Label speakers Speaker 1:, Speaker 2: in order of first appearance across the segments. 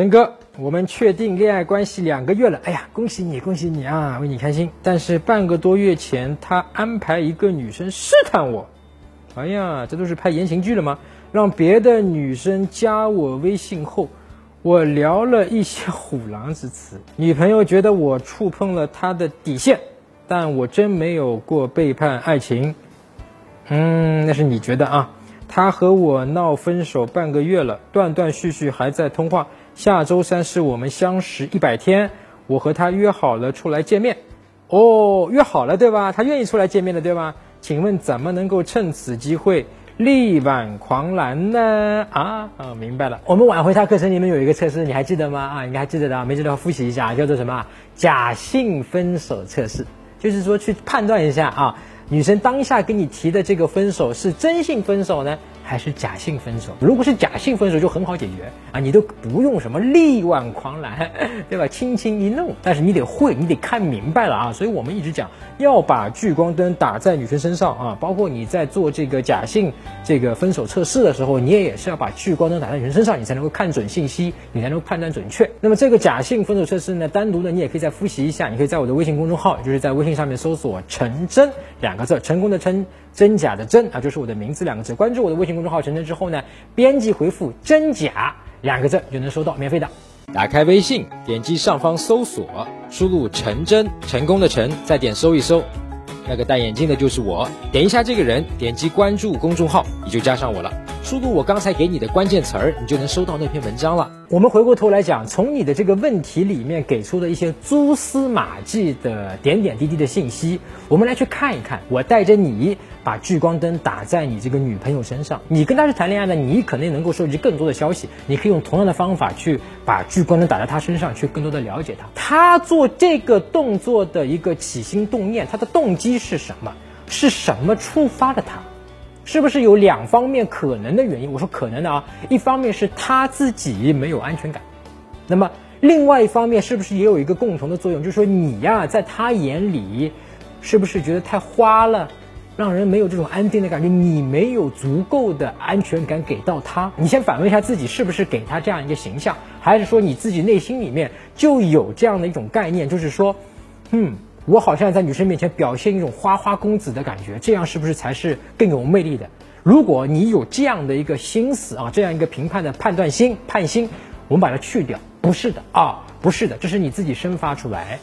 Speaker 1: 真哥，我们确定恋爱关系两个月了，哎呀，恭喜你，恭喜你啊，为你开心。但是半个多月前，他安排一个女生试探我，哎呀，这都是拍言情剧了吗？让别的女生加我微信后，我聊了一些虎狼之词，女朋友觉得我触碰了她的底线，但我真没有过背叛爱情。嗯，那是你觉得啊？他和我闹分手半个月了，断断续续还在通话。下周三是我们相识一百天，我和他约好了出来见面。哦，约好了对吧？他愿意出来见面的对吧？请问怎么能够趁此机会力挽狂澜呢？啊啊，明白了。我们挽回他课程里面有一个测试，你还记得吗？啊，应该还记得的，没记得复习一下，叫做什么？假性分手测试，就是说去判断一下啊，女生当下跟你提的这个分手是真性分手呢？还是假性分手，如果是假性分手就很好解决啊，你都不用什么力挽狂澜，对吧？轻轻一弄，但是你得会，你得看明白了啊。所以我们一直讲要把聚光灯打在女生身上啊，包括你在做这个假性这个分手测试的时候，你也也是要把聚光灯打在女生身上，你才能够看准信息，你才能够判断准确。那么这个假性分手测试呢，单独的你也可以再复习一下，你可以在我的微信公众号，就是在微信上面搜索“陈真”两个字，成功的成。真假的真啊，就是我的名字两个字。关注我的微信公众号“成真”之后呢，编辑回复“真假”两个字就能收到免费的。打开微信，点击上方搜索，输入“陈真”，成功的成，再点搜一搜，那个戴眼镜的就是我。点一下这个人，点击关注公众号，你就加上我了。输入我刚才给你的关键词儿，你就能收到那篇文章了。我们回过头来讲，从你的这个问题里面给出的一些蛛丝马迹的点点滴滴的信息，我们来去看一看。我带着你把聚光灯打在你这个女朋友身上，你跟她是谈恋爱的，你肯定能够收集更多的消息。你可以用同样的方法去把聚光灯打在她身上，去更多的了解她。她做这个动作的一个起心动念，她的动机是什么？是什么触发了她？是不是有两方面可能的原因？我说可能的啊，一方面是他自己没有安全感，那么另外一方面是不是也有一个共同的作用？就是说你呀，在他眼里，是不是觉得太花了，让人没有这种安定的感觉？你没有足够的安全感给到他。你先反问一下自己，是不是给他这样一个形象，还是说你自己内心里面就有这样的一种概念，就是说，嗯。我好像在女生面前表现一种花花公子的感觉，这样是不是才是更有魅力的？如果你有这样的一个心思啊，这样一个评判的判断心、判心，我们把它去掉。不是的啊，不是的，这是你自己生发出来。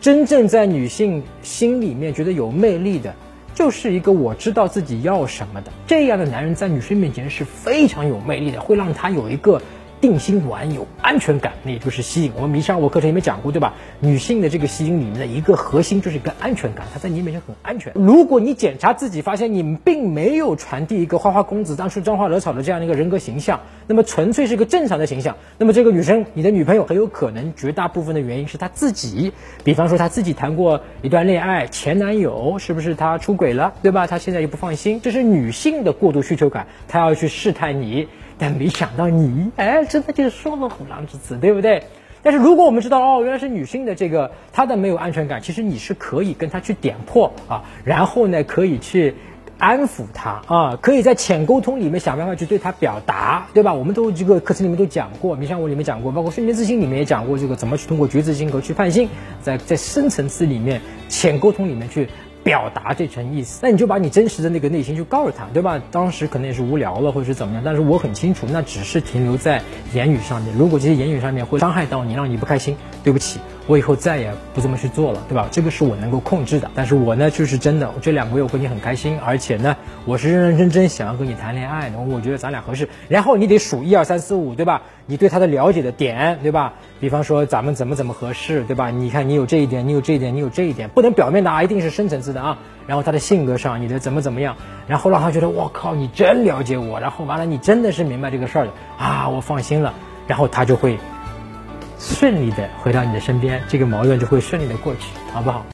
Speaker 1: 真正在女性心里面觉得有魅力的，就是一个我知道自己要什么的这样的男人，在女生面前是非常有魅力的，会让她有一个。定心丸有安全感，那也就是吸引。我们迷上我课程里面讲过，对吧？女性的这个吸引里面的一个核心就是一个安全感，她在你面前很安全。如果你检查自己发现你并没有传递一个花花公子、当初沾花惹草的这样的一个人格形象，那么纯粹是个正常的形象，那么这个女生，你的女朋友很有可能绝大部分的原因是她自己，比方说她自己谈过一段恋爱，前男友是不是她出轨了，对吧？她现在又不放心，这是女性的过度需求感，她要去试探你。但没想到你，哎，真的就是说了虎狼之词，对不对？但是如果我们知道，哦，原来是女性的这个她的没有安全感，其实你是可以跟她去点破啊，然后呢，可以去安抚她啊，可以在浅沟通里面想办法去对她表达，对吧？我们都这个课程里面都讲过，冥想我里面讲过，包括睡眠自信里面也讲过，这个怎么去通过觉知心和去判心，在在深层次里面浅沟通里面去。表达这层意思，那你就把你真实的那个内心就告诉他，对吧？当时可能也是无聊了，或者是怎么样，但是我很清楚，那只是停留在言语上面。如果这些言语上面会伤害到你，让你不开心，对不起，我以后再也不这么去做了，对吧？这个是我能够控制的。但是我呢，就是真的，这两个月我跟你很开心，而且呢，我是认认真真想要跟你谈恋爱的，我觉得咱俩合适。然后你得数一二三四五，对吧？你对他的了解的点，对吧？比方说咱们怎么怎么合适，对吧？你看你有这一点，你有这一点，你有这一点，不能表面的啊，一定是深层次的啊。然后他的性格上，你的怎么怎么样，然后让他觉得我靠，你真了解我，然后完了你真的是明白这个事儿的啊，我放心了，然后他就会顺利的回到你的身边，这个矛盾就会顺利的过去，好不好？